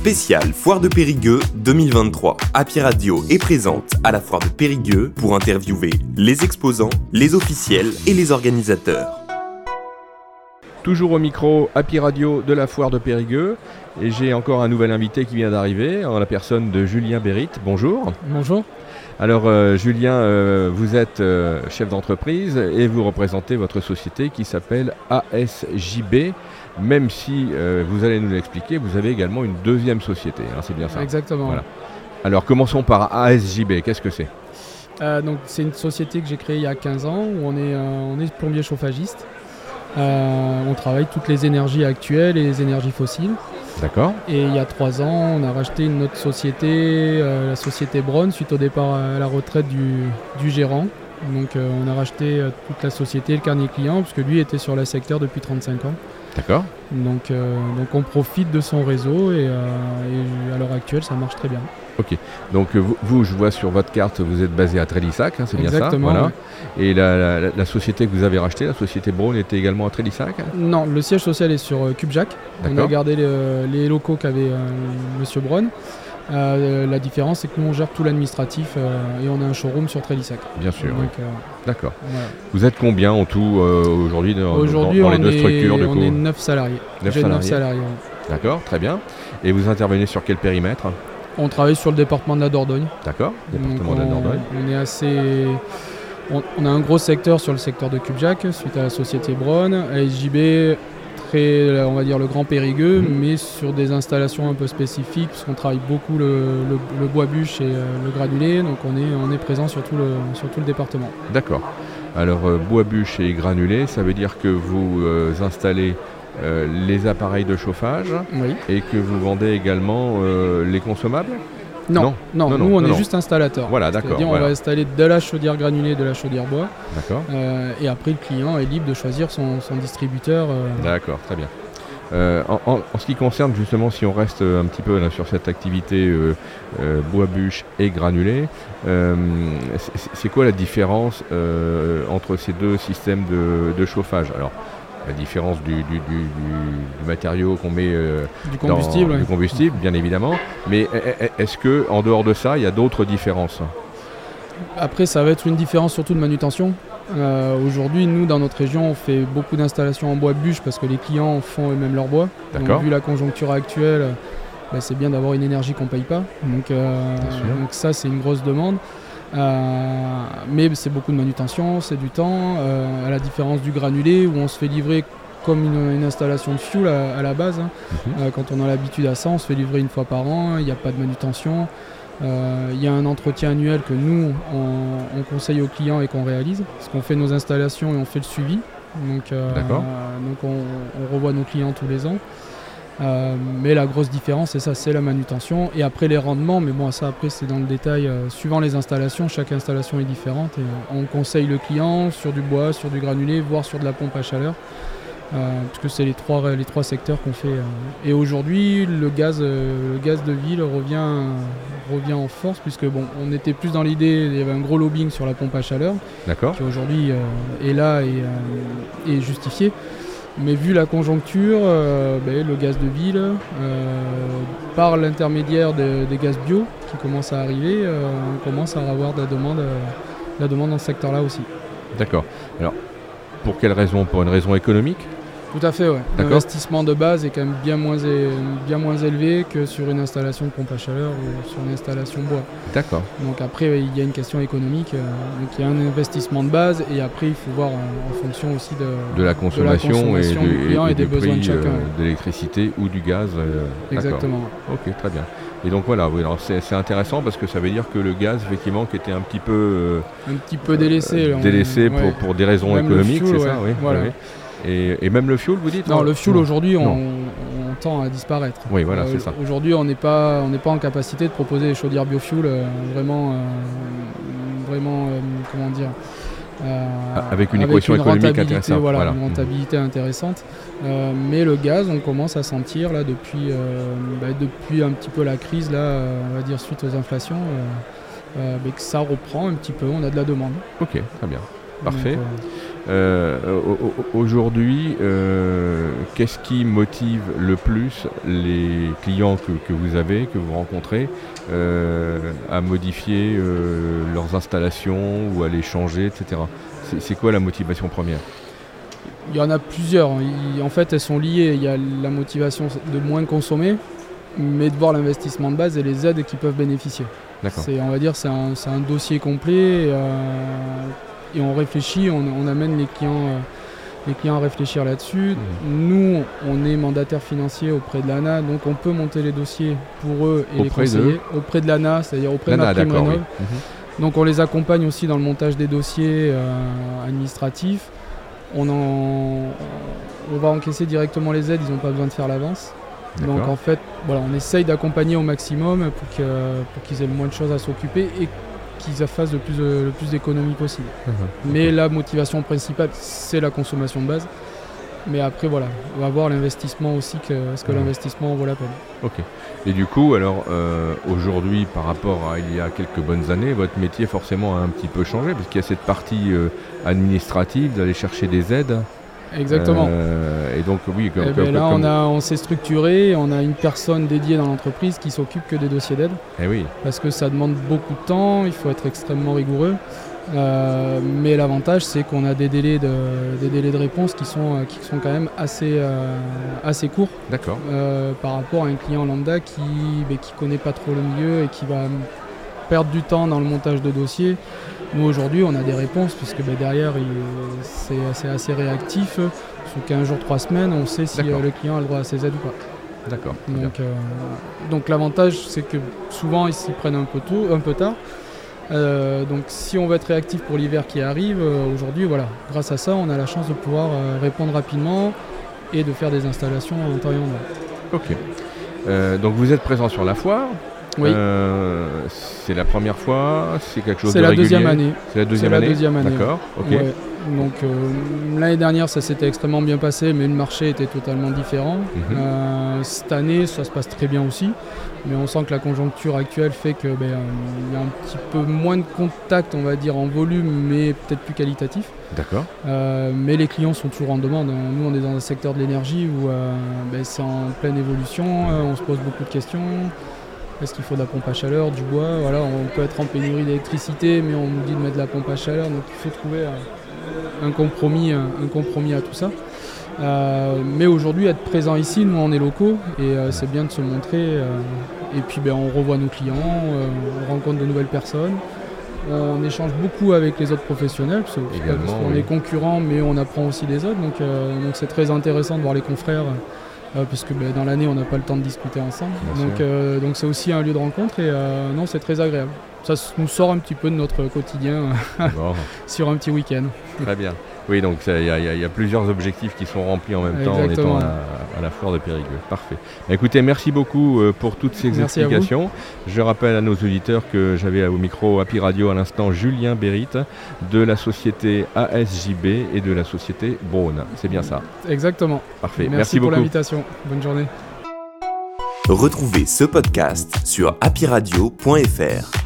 Spécial Foire de Périgueux 2023. Happy Radio est présente à la Foire de Périgueux pour interviewer les exposants, les officiels et les organisateurs. Toujours au micro Happy Radio de la Foire de Périgueux. Et j'ai encore un nouvel invité qui vient d'arriver, en la personne de Julien Bérit. Bonjour. Bonjour. Alors euh, Julien, euh, vous êtes euh, chef d'entreprise et vous représentez votre société qui s'appelle ASJB, même si vous allez nous l'expliquer, vous avez également une deuxième société, hein, c'est bien ça Exactement. Voilà. Alors commençons par ASJB, qu'est-ce que c'est? Donc c'est une société que j'ai créée il y a 15 ans où on est, on est plombier chauffagiste. on travaille toutes les énergies actuelles et les énergies fossiles. D'accord. Et il y a trois ans, on a racheté une autre société, euh, la société Braun, suite au départ à la retraite du, gérant. Donc euh, on a racheté euh, toute la société, le carnet client, parce que lui était sur le secteur depuis 35 ans. D'accord. Donc, donc on profite de son réseau et, à l'heure actuelle ça marche très bien. Ok. Donc vous, je vois sur votre carte, vous êtes basé à Trélissac, hein, c'est bien ça Voilà. Et la, société que vous avez rachetée, la société Braun, était également à Trélissac Non, le siège social est sur euh, Cubjac. On a gardé les, locaux qu'avait euh, Monsieur Braun. Euh, la différence, c'est que nous, on gère tout l'administratif et on a un showroom sur Trélissac. Bien sûr. D'accord. Vous êtes combien en tout aujourd'hui dans, les deux structures On est 9 salariés. 9 salariés. D'accord, très bien. Et vous intervenez sur quel périmètre? On travaille sur le département de la Dordogne. D'accord, département de la Dordogne. On est assez on, a un gros secteur sur le secteur de Cubjac, suite à la société Braun, ASJB, très, on va dire le Grand Périgueux, mais sur des installations un peu spécifiques, puisqu'on travaille beaucoup le, bois bûche et euh, le granulé, donc on est, on est présent sur tout le, sur le département. D'accord. Alors euh, bois bûche et granulé, ça veut dire que vous euh, installez les appareils de chauffage et que vous vendez également les consommables? Non, non, nous on est juste installateur. Voilà, d'accord. on va installer de la chaudière granulée, de la chaudière bois. D'accord. Euh, et après, le client est libre de choisir son, distributeur. Euh. D'accord, très bien. Euh, en, ce qui concerne justement, si on reste un petit peu sur cette activité bois bûche et granulé, c'est quoi la différence entre ces deux systèmes de, de chauffage? Alors, la différence du, matériau qu'on met euh, du combustible, dans, combustible, bien évidemment. Mais est-ce que en dehors de ça, il y a d'autres différences? Après, ça va être une différence surtout de manutention. Euh, aujourd'hui, nous, dans notre région, on fait beaucoup d'installations en bois bûche parce que les clients font eux-mêmes leur bois. Donc, vu la conjoncture actuelle, bah, c'est bien d'avoir une énergie qu'on ne paye pas. Donc, euh, donc ça, c'est une grosse demande. Euh, mais c'est beaucoup de manutention, c'est du temps, euh, à la différence du granulé où on se fait livrer comme une, installation de fuel à, la base. Hein. Mhm. Euh, quand on a l'habitude à ça, on se fait livrer une fois par an, il n'y a pas de manutention. Il y a un entretien annuel que nous, on, conseille aux clients et qu'on réalise, parce qu'on fait nos installations et on fait le suivi. Donc, donc on, revoit nos clients tous les ans. Euh, mais la grosse différence, c'est ça, c'est la manutention. Et après les rendements, mais bon, ça après c'est dans le détail. Euh, suivant les installations, chaque installation est différente. Et, euh, on conseille le client sur du bois, sur du granulé, voire sur de la pompe à chaleur. parce que c'est les trois, les trois secteurs qu'on fait. Et aujourd'hui, le gaz, le gaz de ville revient, revient en force, puisque bon, on était plus dans l'idée, il y avait un gros lobbying sur la pompe à chaleur, qui aujourd'hui est là et est justifié. Mais vu la conjoncture, euh, ben, le gaz de ville, euh, par l'intermédiaire des gaz bio qui commencent à arriver, euh, on commence à avoir de la demande, la demande dans ce secteur-là aussi. D'accord. Alors, pour quelle raison? Pour une raison économique? Tout à fait, ouais. L'investissement de base est quand même bien moins, bien moins élevé que sur une installation de pompe à chaleur ou sur une installation bois. D'accord. Donc après, il y a une question économique. Euh, donc il y a un investissement de base et après, il faut voir en, fonction aussi de, de, la consommation, et, du client et, des besoins de chacun. Euh, de l'électricité ou du gaz. Euh, Exactement. Ok, très bien. Et donc voilà, oui, c'est intéressant parce que ça veut dire que le gaz, effectivement, qui était un petit peu... un petit peu délaissé. délaissé pour, pour, des raisons économiques, c'est ça oui, voilà. Et, même le fuel, vous dites Non, le fuel aujourd'hui, on, tend à disparaître. Oui, voilà, c'est euh, ça. Aujourd'hui, on n'est pas, pas en capacité de proposer des chaudières biofuel euh, vraiment, euh, vraiment, comment dire. avec une équation économique intéressante. Voilà, une rentabilité intéressante. mais le gaz, on commence à sentir là depuis, bah, depuis un petit peu la crise, là, on va dire suite aux inflations, mais que ça reprend un petit peu, on a de la demande. Ok, très bien. Parfait. Aujourd'hui, qu'est-ce qui motive le plus les clients que, vous avez, que vous rencontrez, à modifier leurs installations ou à les changer, etc. C'est quoi la motivation première? Il y en a plusieurs. en fait, elles sont liées. Il y a la motivation de moins consommer, mais de voir l'investissement de base et les aides qui peuvent bénéficier. C'est, on va dire, c'est un, dossier complet euh, et on réfléchit, on, amène les clients, euh, les clients à réfléchir là-dessus. Mmh. Nous, on est mandataire financier auprès de l'ANA, donc on peut monter les dossiers pour eux et les conseiller auprès de l'ANA, c'est-à-dire auprès de ma prime mmh. Donc on les accompagne aussi dans le montage des dossiers euh, administratifs on, on va encaisser directement les aides, ils n'ont pas besoin de faire l'avance. Donc en fait, voilà, on essaye d'accompagner au maximum pour qu'ils aient le moins de choses à s'occuper et qu'ils fassent le plus, le plus d'économies possible. Mhm. Mais la motivation principale, c'est la consommation de base. Mais après, voilà, on va voir l'investissement aussi, que, est-ce que l'investissement vaut la peine. Ok. Et du coup, alors euh, aujourd'hui, par rapport à il y a quelques bonnes années, votre métier forcément a un petit peu changé, parce qu'il y a cette partie euh, administrative d'aller chercher des aides. Exactement. Euh, et donc, oui, comme, eh ben là, on, a, on s'est structuré, on a une personne dédiée dans l'entreprise qui s'occupe que des dossiers d'aide. Eh oui. Parce que ça demande beaucoup de temps, il faut être extrêmement rigoureux. Euh, mais l'avantage, c'est qu'on a des délais, de, des délais de réponse qui sont, euh, qui sont quand même assez, euh, assez courts. D'accord. par rapport à un client lambda qui ne ben, qui connaît pas trop le milieu et qui va perdre du temps dans le montage de dossiers. Nous, aujourd'hui, on a des réponses puisque ben, derrière, c'est assez réactif. Sous 15 jours, 3 semaines, on sait si le client a le droit à ses aides ou pas. D'accord. Donc, donc l'avantage, c'est que souvent, ils s'y prennent un peu, tôt, un peu tard. Euh, donc si on veut être réactif pour l'hiver qui arrive, euh, aujourd'hui, voilà, grâce à ça, on a la chance de pouvoir euh, répondre rapidement et de faire des installations en temps et Ok. donc vous êtes présent sur la foire. Oui. C'est la première fois, c'est quelque chose de la deuxième année. C'est la deuxième année. année. D'accord. Ok. Donc l'année dernière, ça s'était extrêmement bien passé, mais le marché était totalement différent. Mhm. cette année, ça se passe très bien aussi mais on sent que la conjoncture actuelle fait qu'il ben, y a un petit peu moins de contact, on va dire, en volume, mais peut-être plus qualitatif. D'accord. Euh, mais les clients sont toujours en demande. Nous, on est dans un secteur de l'énergie où euh, ben, c'est en pleine évolution, euh, on se pose beaucoup de questions. Est-ce qu'il faut de la pompe à chaleur, du bois? Voilà, On peut être en pénurie d'électricité, mais on nous dit de mettre de la pompe à chaleur, donc il faut trouver un, compromis, un compromis à tout ça. Euh, mais aujourd'hui, être présent ici, nous on est locaux et euh, c'est bien de se montrer. Euh, et puis ben, on revoit nos clients, on rencontre de nouvelles personnes. On échange beaucoup avec les autres professionnels, parce, qu'on est concurrents, mais on apprend aussi des autres. Donc c'est très intéressant de voir les confrères, parce que ben, dans l'année on n'a pas le temps de discuter ensemble. donc c'est aussi un lieu de rencontre et non, c'est très agréable. Ça nous sort un petit peu de notre quotidien sur un petit week-end. Très bien. Oui, donc il y, a plusieurs objectifs qui sont remplis en même temps en étant à, la foire de Périgueux. Parfait. Bah, écoutez, merci beaucoup euh, pour toutes ces explications. Je rappelle à nos auditeurs que j'avais au micro Happy Radio à l'instant Julien Bérit de la société ASJB et de la société Braun. C'est bien ça Exactement. Parfait. Merci, merci pour l'invitation. Bonne journée. Retrouvez ce podcast sur happyradio.fr.